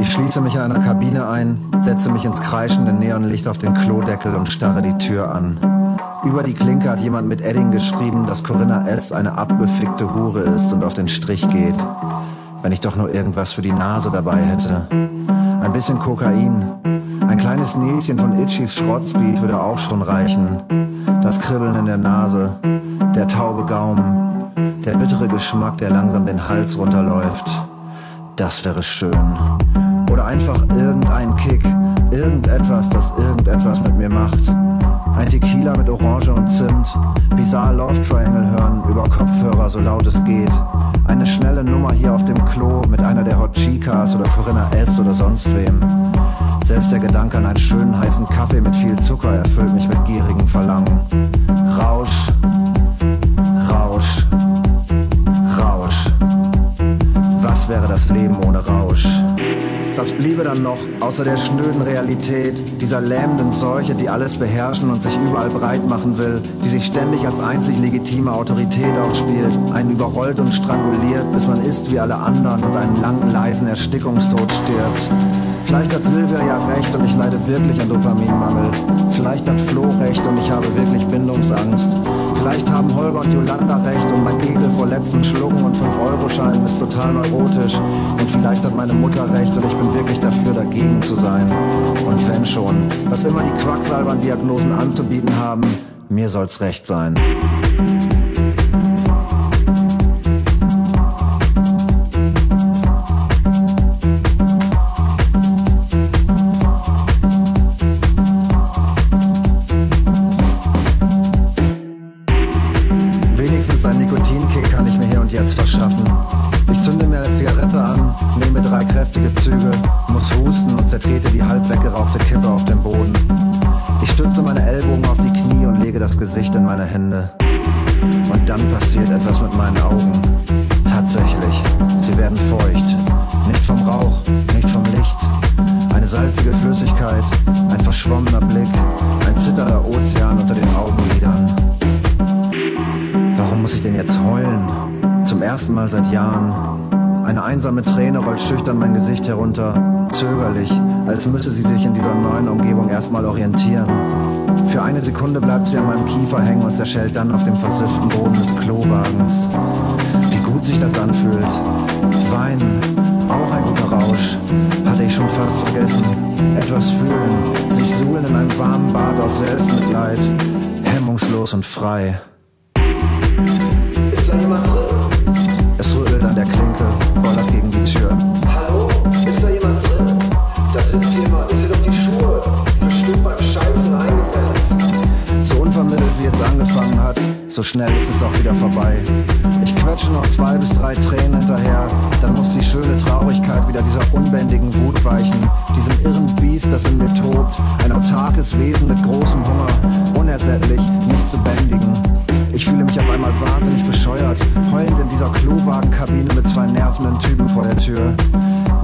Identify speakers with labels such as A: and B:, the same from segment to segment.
A: Ich schließe mich in einer Kabine ein, setze mich ins kreischende Neonlicht auf den Klodeckel und starre die Tür an. Über die Klinke hat jemand mit Edding geschrieben, dass Corinna S. eine abgefickte Hure ist und auf den Strich geht. Wenn ich doch nur irgendwas für die Nase dabei hätte. Ein bisschen Kokain. Ein kleines Näschen von Itchys Schrottspeed würde auch schon reichen. Das Kribbeln in der Nase, der taube Gaumen, der bittere Geschmack, der langsam den Hals runterläuft. Das wäre schön. Oder einfach irgendein Kick, irgendetwas, das irgendetwas mit mir macht. Ein Tequila mit Orange und Zimt, Bizarre Love Triangle hören über Kopfhörer, so laut es geht. Eine schnelle Nummer hier auf dem Klo mit einer der Hot Chicas oder Corinna S. oder sonst wem. Selbst der Gedanke an einen schönen heißen Kaffee mit viel Zucker erfüllt mich mit gierigem Verlangen. Rausch, Rausch, Rausch. Wäre das Leben ohne Rausch? Was bliebe dann noch außer der schnöden Realität, dieser lähmenden Seuche, die alles beherrschen und sich überall breit machen will, die sich ständig als einzig legitime Autorität aufspielt, einen überrollt und stranguliert, bis man ist wie alle anderen und einen langen, leisen Erstickungstod stirbt. Vielleicht hat Silvia ja recht und ich leide wirklich an Dopaminmangel. Vielleicht hat Flo recht und ich habe wirklich Bindungsangst. Vielleicht haben Holger und Jolanda recht und mein Ekel vor letzten Schlucken und 5-Euro-Scheinen ist total neurotisch. Und vielleicht hat meine Mutter recht und ich bin wirklich dafür, dagegen zu sein. Und wenn schon, was immer die Quacksalbern-Diagnosen anzubieten haben, mir soll's recht sein. Sie an meinem Kiefer hängen und zerschellt dann auf dem versifften Boden des Klowagens. Wie gut sich das anfühlt. Weinen, auch ein guter Rausch. Hatte ich schon fast vergessen. Etwas fühlen, sich suhlen in einem warmen Bad aus Selbstmitleid. Hemmungslos und frei.
B: Ist da jemand
A: so schnell ist es auch wieder vorbei. Ich quetsche noch zwei bis drei Tränen hinterher, dann muss die schöne Traurigkeit wieder dieser unbändigen Wut weichen, diesem irren Biest, das in mir tobt, ein autarkes Wesen mit großem Hunger, unersättlich, nicht zu bändigen. Ich fühle mich auf einmal wahnsinnig bescheuert, heulend in dieser Klowagenkabine mit zwei nervenden Typen vor der Tür.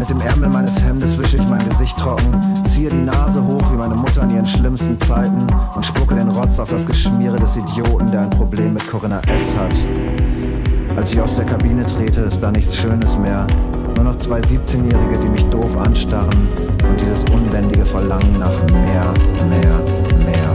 A: Mit dem Ärmel meines Hemdes wische ich mein Gesicht trocken, ziehe die Nase hoch wie meine Mutter in ihren schlimmsten Zeiten und spucke den Rotz auf das Geschmiere des Idioten, der ein Problem mit Corinna S. hat. Als ich aus der Kabine trete, ist da nichts Schönes mehr. Nur noch zwei 17-Jährige, die mich doof anstarren und dieses unbändige Verlangen nach mehr, mehr, mehr.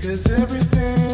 C: Cause everything